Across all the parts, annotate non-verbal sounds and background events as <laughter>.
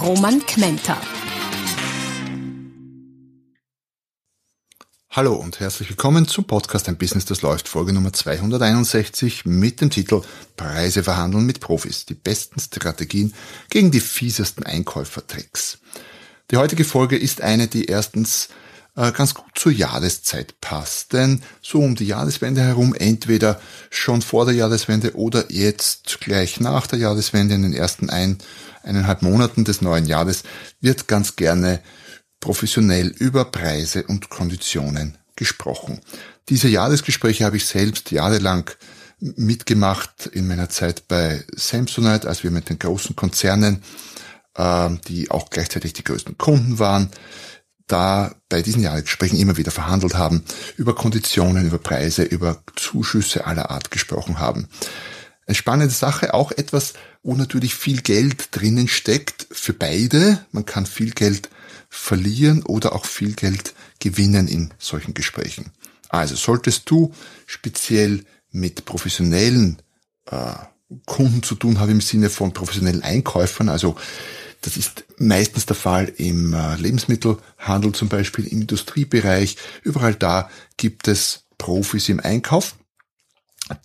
Roman Kmenter. Hallo und herzlich willkommen zum Podcast Ein Business, das läuft, Folge Nummer 261 mit dem Titel Preise verhandeln mit Profis, die besten Strategien gegen die fiesesten Einkäufertricks. Die heutige Folge ist eine, die erstens ganz gut zur Jahreszeit passt, denn so um die Jahreswende herum, entweder schon vor der Jahreswende oder jetzt gleich nach der Jahreswende in den ersten ein, eineinhalb Monaten des neuen Jahres, wird ganz gerne professionell über Preise und Konditionen gesprochen. Diese Jahresgespräche habe ich selbst jahrelang mitgemacht in meiner Zeit bei Samsonite, als wir mit den großen Konzernen, äh, die auch gleichzeitig die größten Kunden waren, da bei diesen Jahresgesprächen immer wieder verhandelt haben, über Konditionen, über Preise, über Zuschüsse aller Art gesprochen haben. Eine spannende Sache, auch etwas, wo natürlich viel Geld drinnen steckt für beide. Man kann viel Geld verlieren oder auch viel Geld gewinnen in solchen Gesprächen. Also solltest du speziell mit professionellen äh, Kunden zu tun haben im Sinne von professionellen Einkäufern, also das ist meistens der Fall im äh, Lebensmittelhandel zum Beispiel, im Industriebereich. Überall da gibt es Profis im Einkauf,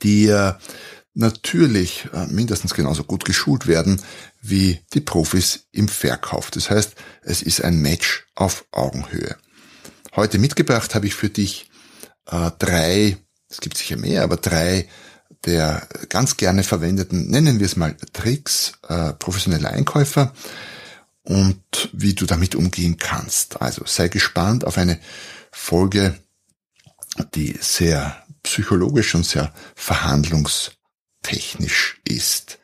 die äh, natürlich äh, mindestens genauso gut geschult werden wie die Profis im Verkauf. Das heißt, es ist ein Match auf Augenhöhe. Heute mitgebracht habe ich für dich drei, es gibt sicher mehr, aber drei der ganz gerne verwendeten, nennen wir es mal Tricks äh, professioneller Einkäufer und wie du damit umgehen kannst. Also sei gespannt auf eine Folge, die sehr psychologisch und sehr verhandlungstechnisch ist.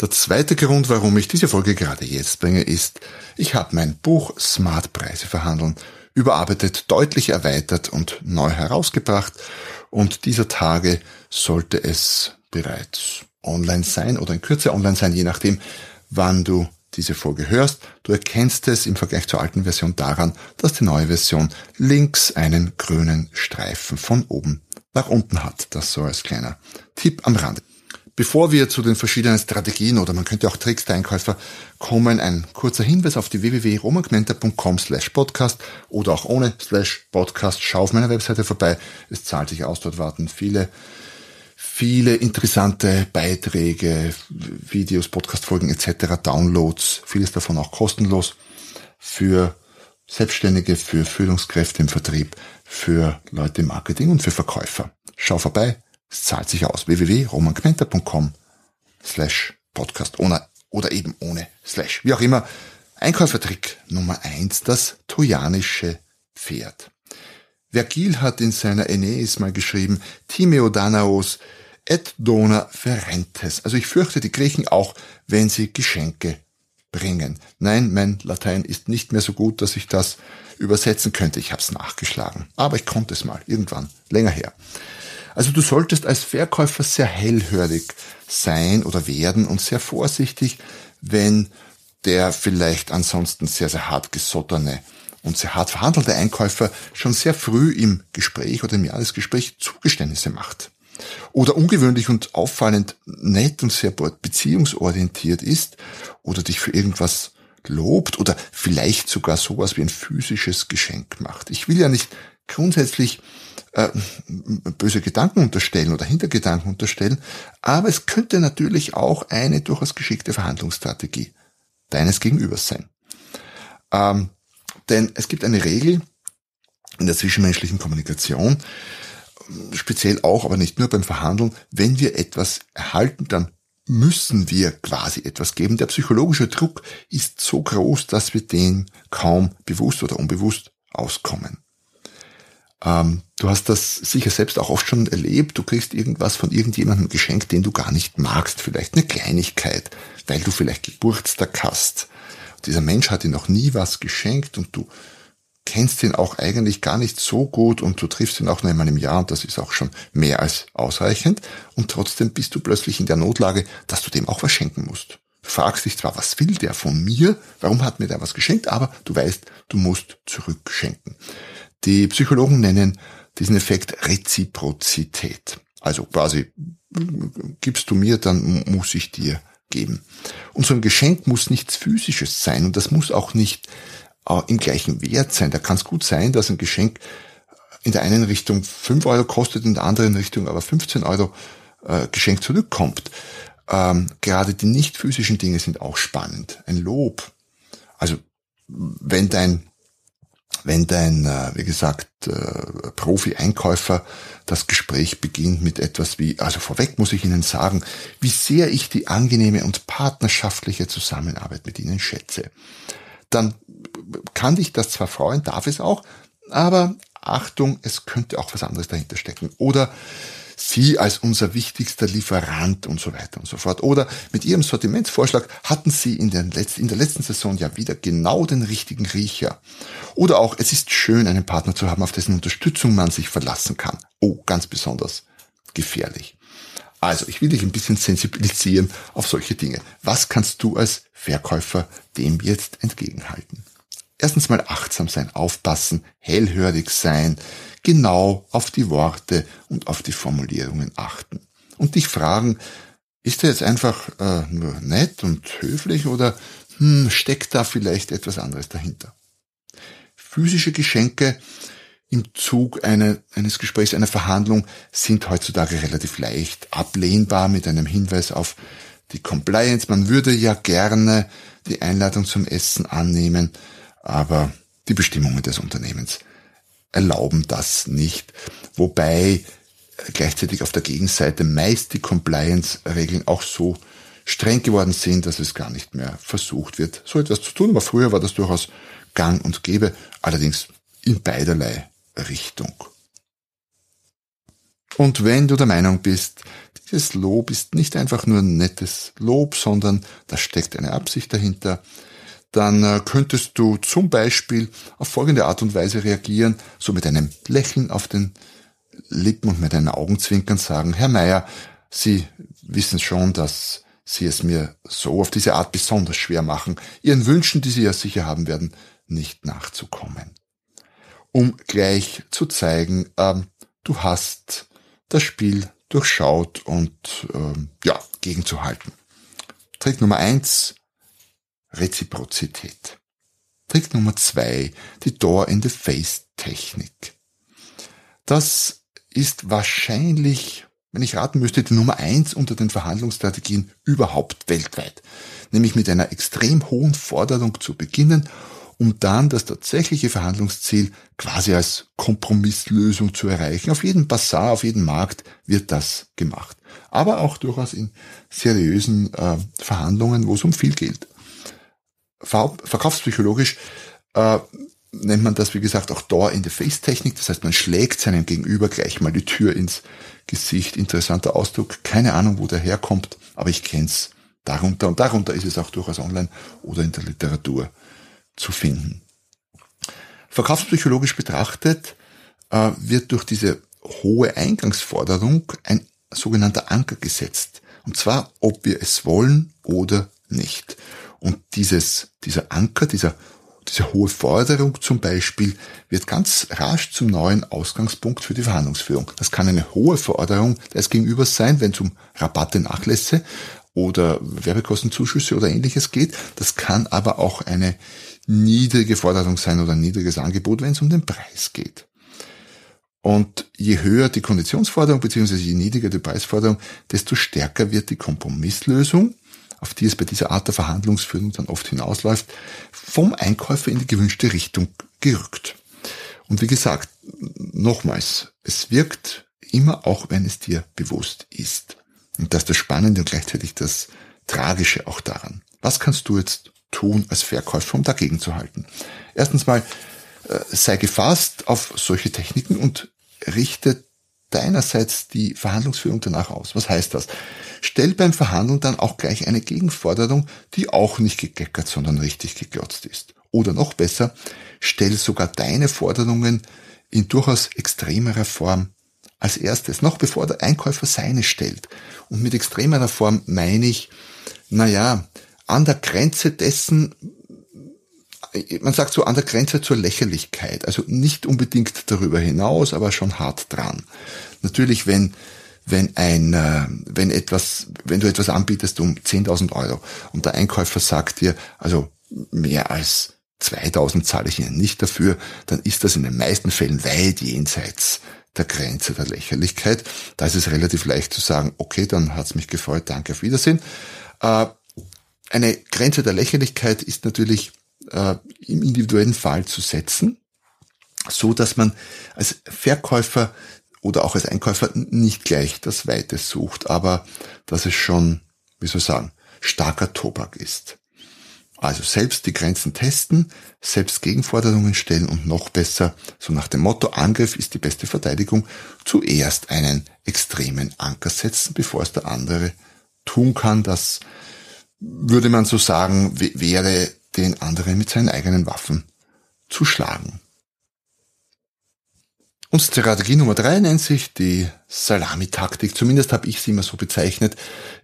Der zweite Grund, warum ich diese Folge gerade jetzt bringe, ist, ich habe mein Buch Smart Preise verhandeln überarbeitet, deutlich erweitert und neu herausgebracht und dieser Tage sollte es bereits online sein oder in Kürze online sein, je nachdem, wann du diese Folge hörst. Du erkennst es im Vergleich zur alten Version daran, dass die neue Version links einen grünen Streifen von oben nach unten hat. Das so als kleiner Tipp am Rande. Bevor wir zu den verschiedenen Strategien oder man könnte auch Tricks der Einkäufer kommen, ein kurzer Hinweis auf die www.romangmenta.com slash podcast oder auch ohne slash podcast. Schau auf meiner Webseite vorbei. Es zahlt sich aus. Dort warten viele, viele interessante Beiträge, Videos, Podcastfolgen etc., Downloads, vieles davon auch kostenlos für Selbstständige, für Führungskräfte im Vertrieb, für Leute im Marketing und für Verkäufer. Schau vorbei, es zahlt sich aus. www.romankmenter.com slash podcast ohne, oder eben ohne slash. Wie auch immer. Einkäufertrick Nummer eins: das trojanische Pferd. Vergil hat in seiner Aeneis mal geschrieben, Timeo Danaos et dona ferentes. Also ich fürchte die Griechen auch, wenn sie Geschenke bringen. Nein, mein Latein ist nicht mehr so gut, dass ich das übersetzen könnte. Ich habe es nachgeschlagen. Aber ich konnte es mal, irgendwann, länger her. Also du solltest als Verkäufer sehr hellhörig sein oder werden und sehr vorsichtig, wenn der vielleicht ansonsten sehr, sehr hart gesottene und sehr hart verhandelte Einkäufer schon sehr früh im Gespräch oder im Jahresgespräch Zugeständnisse macht. Oder ungewöhnlich und auffallend nett und sehr beziehungsorientiert ist oder dich für irgendwas lobt oder vielleicht sogar sowas wie ein physisches Geschenk macht. Ich will ja nicht grundsätzlich äh, böse Gedanken unterstellen oder Hintergedanken unterstellen, aber es könnte natürlich auch eine durchaus geschickte Verhandlungsstrategie deines Gegenübers sein. Ähm, denn es gibt eine Regel in der zwischenmenschlichen Kommunikation, speziell auch, aber nicht nur beim Verhandeln, wenn wir etwas erhalten, dann müssen wir quasi etwas geben. Der psychologische Druck ist so groß, dass wir den kaum bewusst oder unbewusst auskommen. Ähm, du hast das sicher selbst auch oft schon erlebt. Du kriegst irgendwas von irgendjemandem geschenkt, den du gar nicht magst. Vielleicht eine Kleinigkeit, weil du vielleicht Geburtstag hast. dieser Mensch hat dir noch nie was geschenkt und du kennst ihn auch eigentlich gar nicht so gut und du triffst ihn auch nur einmal im Jahr und das ist auch schon mehr als ausreichend und trotzdem bist du plötzlich in der Notlage, dass du dem auch was schenken musst. Du fragst dich zwar, was will der von mir? Warum hat mir der was geschenkt? Aber du weißt, du musst zurückschenken. Die Psychologen nennen diesen Effekt Reziprozität. Also quasi, gibst du mir, dann muss ich dir geben. Und so ein Geschenk muss nichts Physisches sein und das muss auch nicht äh, im gleichen Wert sein. Da kann es gut sein, dass ein Geschenk in der einen Richtung 5 Euro kostet, in der anderen Richtung aber 15 Euro äh, Geschenk zurückkommt. Ähm, gerade die nicht physischen Dinge sind auch spannend. Ein Lob. Also wenn dein wenn dein, äh, wie gesagt, äh, Profi-Einkäufer das Gespräch beginnt mit etwas wie, also vorweg muss ich Ihnen sagen, wie sehr ich die angenehme und partnerschaftliche Zusammenarbeit mit Ihnen schätze, dann kann dich das zwar freuen, darf es auch, aber Achtung, es könnte auch was anderes dahinter stecken. Oder Sie als unser wichtigster Lieferant und so weiter und so fort. Oder mit Ihrem Sortimentsvorschlag hatten Sie in, den Letz-, in der letzten Saison ja wieder genau den richtigen Riecher. Oder auch, es ist schön, einen Partner zu haben, auf dessen Unterstützung man sich verlassen kann. Oh, ganz besonders gefährlich. Also, ich will dich ein bisschen sensibilisieren auf solche Dinge. Was kannst du als Verkäufer dem jetzt entgegenhalten? Erstens mal achtsam sein, aufpassen, hellhörig sein, genau auf die Worte und auf die Formulierungen achten. Und dich fragen, ist er jetzt einfach äh, nur nett und höflich oder hm, steckt da vielleicht etwas anderes dahinter? Physische Geschenke im Zug eine, eines Gesprächs, einer Verhandlung sind heutzutage relativ leicht ablehnbar mit einem Hinweis auf die Compliance. Man würde ja gerne die Einladung zum Essen annehmen, aber die Bestimmungen des Unternehmens erlauben das nicht. Wobei gleichzeitig auf der Gegenseite meist die Compliance-Regeln auch so streng geworden sind, dass es gar nicht mehr versucht wird, so etwas zu tun. Aber früher war das durchaus gang und gäbe, allerdings in beiderlei Richtung. Und wenn du der Meinung bist, dieses Lob ist nicht einfach nur ein nettes Lob, sondern da steckt eine Absicht dahinter, dann äh, könntest du zum Beispiel auf folgende Art und Weise reagieren, so mit einem Lächeln auf den Lippen und mit einem Augenzwinkern sagen, Herr Meier, Sie wissen schon, dass Sie es mir so auf diese Art besonders schwer machen, Ihren Wünschen, die Sie ja sicher haben werden, nicht nachzukommen. Um gleich zu zeigen, ähm, du hast das Spiel durchschaut und ähm, ja, gegenzuhalten. Trick Nummer eins, Reziprozität. Trick Nummer zwei, die Door-in-the-Face-Technik. Das ist wahrscheinlich, wenn ich raten müsste, die Nummer eins unter den Verhandlungsstrategien überhaupt weltweit. Nämlich mit einer extrem hohen Forderung zu beginnen, um dann das tatsächliche Verhandlungsziel quasi als Kompromisslösung zu erreichen. Auf jedem Bazar, auf jedem Markt wird das gemacht. Aber auch durchaus in seriösen äh, Verhandlungen, wo es um viel geht verkaufspsychologisch äh, nennt man das, wie gesagt, auch Door-in-the-Face-Technik. Das heißt, man schlägt seinem Gegenüber gleich mal die Tür ins Gesicht. Interessanter Ausdruck. Keine Ahnung, wo der herkommt, aber ich kenn's darunter. Und darunter ist es auch durchaus online oder in der Literatur zu finden. Verkaufspsychologisch betrachtet äh, wird durch diese hohe Eingangsforderung ein sogenannter Anker gesetzt. Und zwar, ob wir es wollen oder nicht. Und dieses, dieser Anker, dieser, diese hohe Forderung zum Beispiel wird ganz rasch zum neuen Ausgangspunkt für die Verhandlungsführung. Das kann eine hohe Forderung des Gegenübers sein, wenn es um Rabatte, Nachlässe oder Werbekostenzuschüsse oder ähnliches geht. Das kann aber auch eine niedrige Forderung sein oder ein niedriges Angebot, wenn es um den Preis geht. Und je höher die Konditionsforderung bzw. je niedriger die Preisforderung, desto stärker wird die Kompromisslösung auf die es bei dieser Art der Verhandlungsführung dann oft hinausläuft, vom Einkäufer in die gewünschte Richtung gerückt. Und wie gesagt, nochmals, es wirkt immer auch, wenn es dir bewusst ist. Und das ist das Spannende und gleichzeitig das Tragische auch daran. Was kannst du jetzt tun als Verkäufer, um dagegen zu halten? Erstens mal, äh, sei gefasst auf solche Techniken und richte deinerseits die Verhandlungsführung danach aus. Was heißt das? Stell beim Verhandeln dann auch gleich eine Gegenforderung, die auch nicht gegeckert, sondern richtig geglotzt ist. Oder noch besser, stell sogar deine Forderungen in durchaus extremerer Form als erstes, noch bevor der Einkäufer seine stellt. Und mit extremerer Form meine ich, naja, an der Grenze dessen, man sagt so an der Grenze zur Lächerlichkeit, also nicht unbedingt darüber hinaus, aber schon hart dran. Natürlich, wenn wenn ein, äh, wenn etwas, wenn du etwas anbietest um 10.000 Euro und der Einkäufer sagt dir, also mehr als 2000 zahle ich Ihnen nicht dafür, dann ist das in den meisten Fällen weit jenseits der Grenze der Lächerlichkeit. Da ist es relativ leicht zu sagen, okay, dann hat's mich gefreut, danke, auf Wiedersehen. Äh, eine Grenze der Lächerlichkeit ist natürlich äh, im individuellen Fall zu setzen, so dass man als Verkäufer oder auch als Einkäufer nicht gleich das Weite sucht, aber dass es schon, wie soll ich sagen, starker Tobak ist. Also selbst die Grenzen testen, selbst Gegenforderungen stellen und noch besser, so nach dem Motto Angriff ist die beste Verteidigung, zuerst einen extremen Anker setzen, bevor es der andere tun kann. Das würde man so sagen, wäre den anderen mit seinen eigenen Waffen zu schlagen. Und Strategie Nummer drei nennt sich die Salamitaktik. Zumindest habe ich sie immer so bezeichnet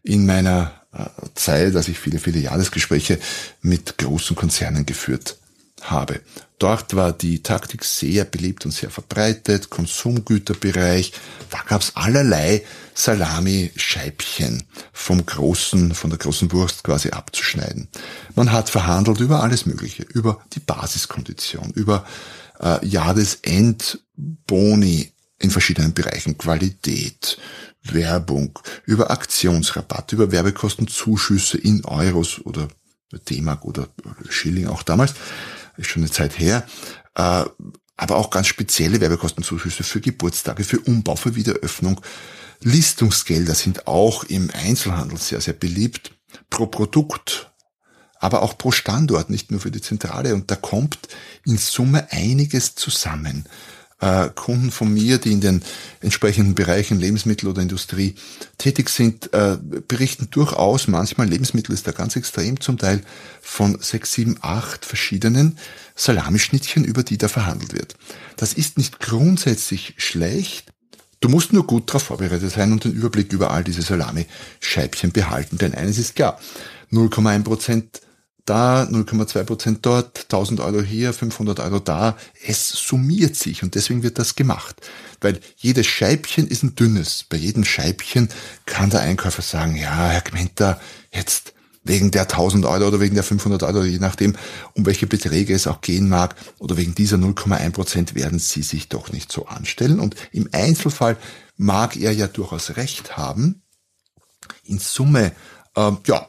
in meiner äh, Zeit, als ich viele, viele Jahresgespräche mit großen Konzernen geführt habe. Dort war die Taktik sehr beliebt und sehr verbreitet, Konsumgüterbereich, da gab's allerlei Salami-Scheibchen vom großen, von der großen Wurst quasi abzuschneiden. Man hat verhandelt über alles Mögliche, über die Basiskondition, über äh, Jahresendboni in verschiedenen Bereichen, Qualität, Werbung, über Aktionsrabatt, über Werbekostenzuschüsse in Euros oder D-Mark oder Schilling auch damals ist schon eine Zeit her, äh, aber auch ganz spezielle Werbekostenzuschüsse für Geburtstage, für Umbau, für Wiederöffnung. Listungsgelder sind auch im Einzelhandel sehr, sehr beliebt. Pro Produkt, aber auch pro Standort, nicht nur für die Zentrale. Und da kommt in Summe einiges zusammen äh, Kunden von mir, die in den entsprechenden Bereichen Lebensmittel oder Industrie tätig sind, äh, berichten durchaus, manchmal Lebensmittel ist da ganz extrem, zum Teil von sechs, sieben, acht verschiedenen Salamischnittchen, über die da verhandelt wird. Das ist nicht grundsätzlich schlecht, Du musst nur gut darauf vorbereitet sein und den Überblick über all diese Salami-Scheibchen behalten, denn eines ist klar, 0,1 Prozent da, 0,2 Prozent dort, 1000 Euro hier, 500 Euro da. Es summiert sich und deswegen wird das gemacht. Weil jedes Scheibchen ist ein dünnes. Bei jedem Scheibchen kann der Einkäufer sagen, ja, Herr Gmenter, jetzt wegen der 1000 Euro oder wegen der 500 Euro, je nachdem, um welche Beträge es auch gehen mag, oder wegen dieser 0,1 Prozent werden Sie sich doch nicht so anstellen. Und im Einzelfall mag er ja durchaus recht haben. In Summe, äh, ja,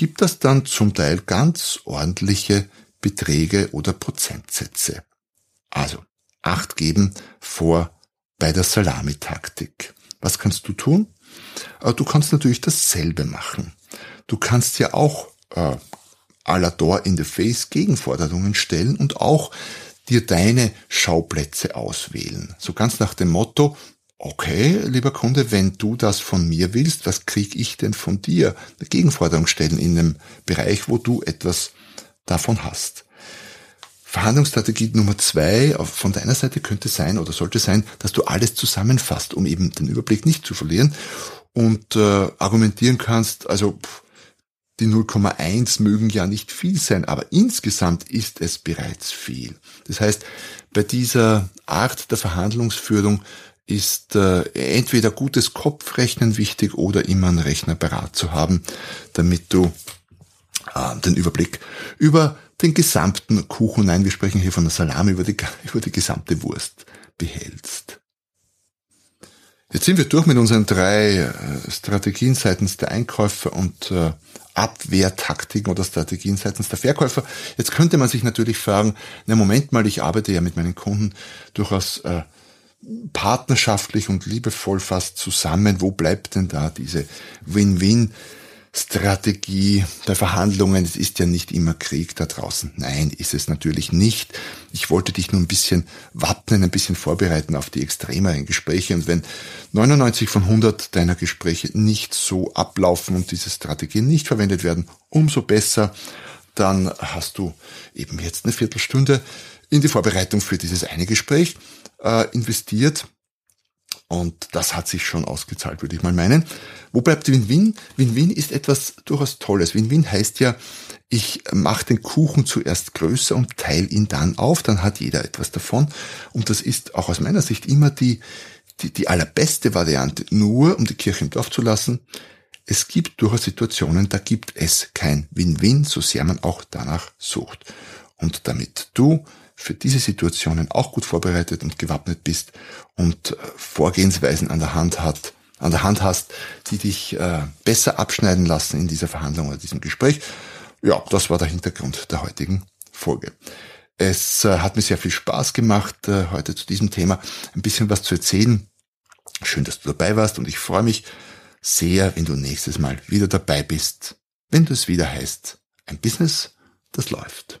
gibt es dann zum Teil ganz ordentliche Beträge oder Prozentsätze. Also, acht geben vor bei der Salamitaktik. Was kannst du tun? Äh, du kannst natürlich dasselbe machen. Du kannst ja auch äh, à la Door in the Face Gegenforderungen stellen und auch dir deine Schauplätze auswählen. So ganz nach dem Motto, okay, lieber Kunde, wenn du das von mir willst, was krieg ich denn von dir? Eine Gegenforderung stellen in einem Bereich, wo du etwas davon hast. Verhandlungsstrategie Nummer zwei von deiner Seite könnte sein oder sollte sein, dass du alles zusammenfasst, um eben den Überblick nicht zu verlieren und äh, argumentieren kannst, also pff, die 0,1 mögen ja nicht viel sein, aber insgesamt ist es bereits viel. Das heißt, bei dieser Art der Verhandlungsführung ist äh, entweder gutes Kopfrechnen wichtig oder immer einen Rechner parat zu haben, damit du äh, den Überblick über den gesamten Kuchen, nein, wir sprechen hier von der Salami, über die, <laughs> über die gesamte Wurst behältst. Jetzt sind wir durch mit unseren drei äh, Strategien seitens der Einkäufer und äh, Abwehrtaktiken oder Strategien seitens der Verkäufer. Jetzt könnte man sich natürlich fragen, na Moment mal, ich arbeite ja mit meinen Kunden durchaus äh, partnerschaftlich und liebevoll fast zusammen. Wo bleibt denn da diese Win-Win Strategie der Verhandlungen. Es ist ja nicht immer Krieg da draußen. Nein, ist es natürlich nicht. Ich wollte dich nur ein bisschen wappnen, ein bisschen vorbereiten auf die extremeren Gespräche. Und wenn 99 von 100 deiner Gespräche nicht so ablaufen und diese Strategien nicht verwendet werden, umso besser. Dann hast du eben jetzt eine Viertelstunde in die Vorbereitung für dieses eine Gespräch äh, investiert und das hat sich schon ausgezahlt, würde ich mal meinen. Wo bleibt Win-Win? Win-Win ist etwas durchaus Tolles. Win-Win heißt ja, ich mache den Kuchen zuerst größer und teile ihn dann auf, dann hat jeder etwas davon. Und das ist auch aus meiner Sicht immer die, die, die allerbeste Variante. Nur, um die Kirche im Dorf zu lassen, es gibt durchaus Situationen, da gibt es kein Win-Win, so sehr man auch danach sucht. Und damit du für diese Situationen auch gut vorbereitet und gewappnet bist und äh, Vorgehensweisen an der Hand hat, an der Hand hast, die dich äh, besser abschneiden lassen in dieser Verhandlung oder diesem Gespräch. Ja, das war der Hintergrund der heutigen Folge. Es äh, hat mir sehr viel Spaß gemacht, heute zu diesem Thema ein bisschen was zu erzählen. Schön, dass du dabei warst und ich freue mich sehr, wenn du nächstes Mal wieder dabei bist, wenn du es wieder heißt, ein Business, das läuft.